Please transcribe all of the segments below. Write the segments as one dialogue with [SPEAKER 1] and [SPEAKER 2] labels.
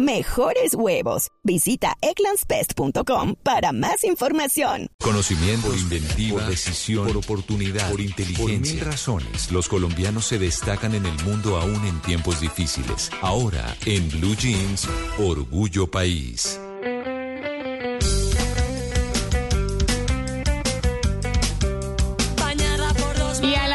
[SPEAKER 1] mejores huevos. Visita eclanspest.com para más información.
[SPEAKER 2] Conocimiento, por inventiva, decisión, por oportunidad, por inteligencia. Por mil razones, los colombianos se destacan en el mundo aún en tiempos difíciles. Ahora, en Blue Jeans, Orgullo País.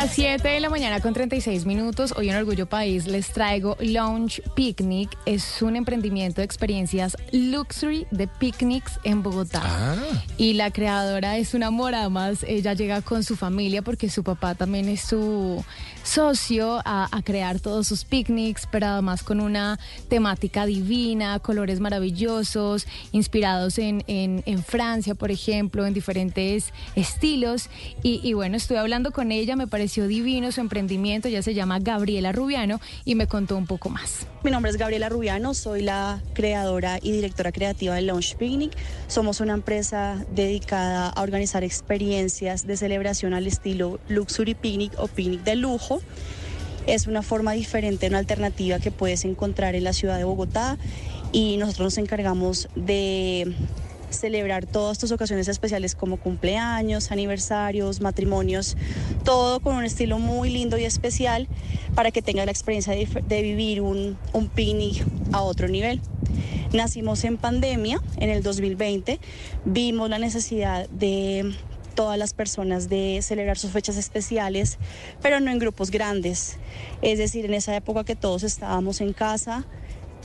[SPEAKER 3] 7 de la mañana con 36 minutos. Hoy en Orgullo País les traigo Lounge Picnic. Es un emprendimiento de experiencias luxury de picnics en Bogotá. Ah. Y la creadora es una mora más. Ella llega con su familia porque su papá también es su socio a, crear todos sus picnics, pero además con una temática divina, colores maravillosos, inspirados en, en, Francia, por ejemplo, en diferentes estilos. Y, y bueno, estuve hablando con ella, me pareció divino su emprendimiento, ella se llama Gabriela Rubiano y me contó un poco más.
[SPEAKER 4] Mi nombre es Gabriela Rubiano, soy la creadora y directora creativa de Launch Picnic. Somos una empresa dedicada a organizar experiencias de celebración al estilo Luxury Picnic o Picnic de lujo es una forma diferente, una alternativa que puedes encontrar en la ciudad de Bogotá y nosotros nos encargamos de celebrar todas estas ocasiones especiales como cumpleaños, aniversarios, matrimonios, todo con un estilo muy lindo y especial para que tengas la experiencia de, vivir un, un picnic a otro nivel. Nacimos en pandemia en el 2020, vimos la necesidad de todas las personas de celebrar sus fechas especiales, pero no en grupos grandes. Es decir, en esa época que todos estábamos en casa,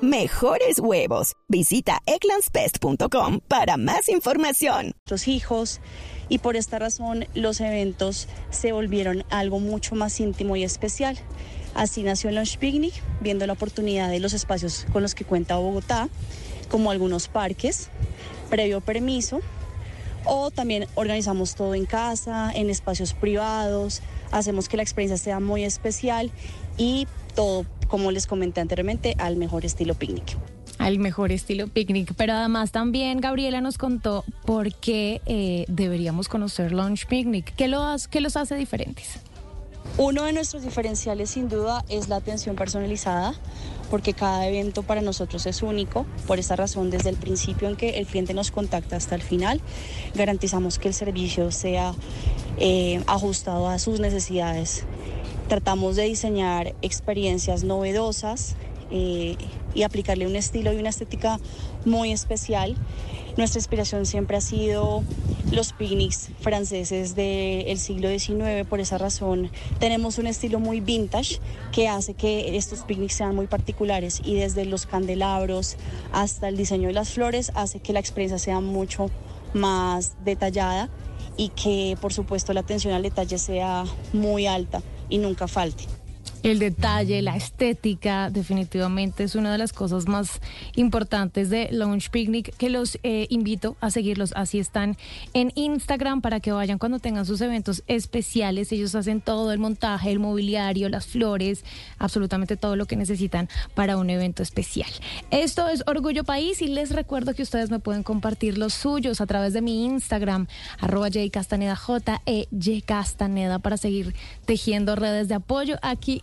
[SPEAKER 1] mejores huevos. Visita eclanspest.com para más información.
[SPEAKER 4] Los hijos y por esta razón los eventos se volvieron algo mucho más íntimo y especial. Así nació el Lunch Picnic, viendo la oportunidad de los espacios con los que cuenta Bogotá, como algunos parques, previo permiso, o también organizamos todo en casa, en espacios privados, hacemos que la experiencia sea muy especial y todo como les comenté anteriormente, al mejor estilo picnic
[SPEAKER 3] al mejor estilo picnic. Pero además también Gabriela nos contó por qué eh, deberíamos conocer Lunch Picnic. ¿Qué, ¿Qué los hace diferentes?
[SPEAKER 4] Uno de nuestros diferenciales sin duda es la atención personalizada, porque cada evento para nosotros es único. Por esa razón, desde el principio en que el cliente nos contacta hasta el final, garantizamos que el servicio sea eh, ajustado a sus necesidades Tratamos de diseñar experiencias novedosas eh, y aplicarle un estilo y una estética muy especial. Nuestra inspiración siempre ha sido los picnics franceses del siglo XIX, por esa razón tenemos un estilo muy vintage que hace que estos picnics sean muy particulares y desde los candelabros hasta el diseño de las flores hace que la experiencia sea mucho más detallada y que por supuesto la atención al detalle sea muy alta y nunca falte.
[SPEAKER 3] El detalle, la estética, definitivamente es una de las cosas más importantes de Launch Picnic, que los eh, invito a seguirlos. Así están en Instagram para que vayan cuando tengan sus eventos especiales. Ellos hacen todo el montaje, el mobiliario, las flores, absolutamente todo lo que necesitan para un evento especial. Esto es Orgullo País y les recuerdo que ustedes me pueden compartir los suyos a través de mi Instagram, arroba Castaneda, J E Castaneda, para seguir tejiendo redes de apoyo aquí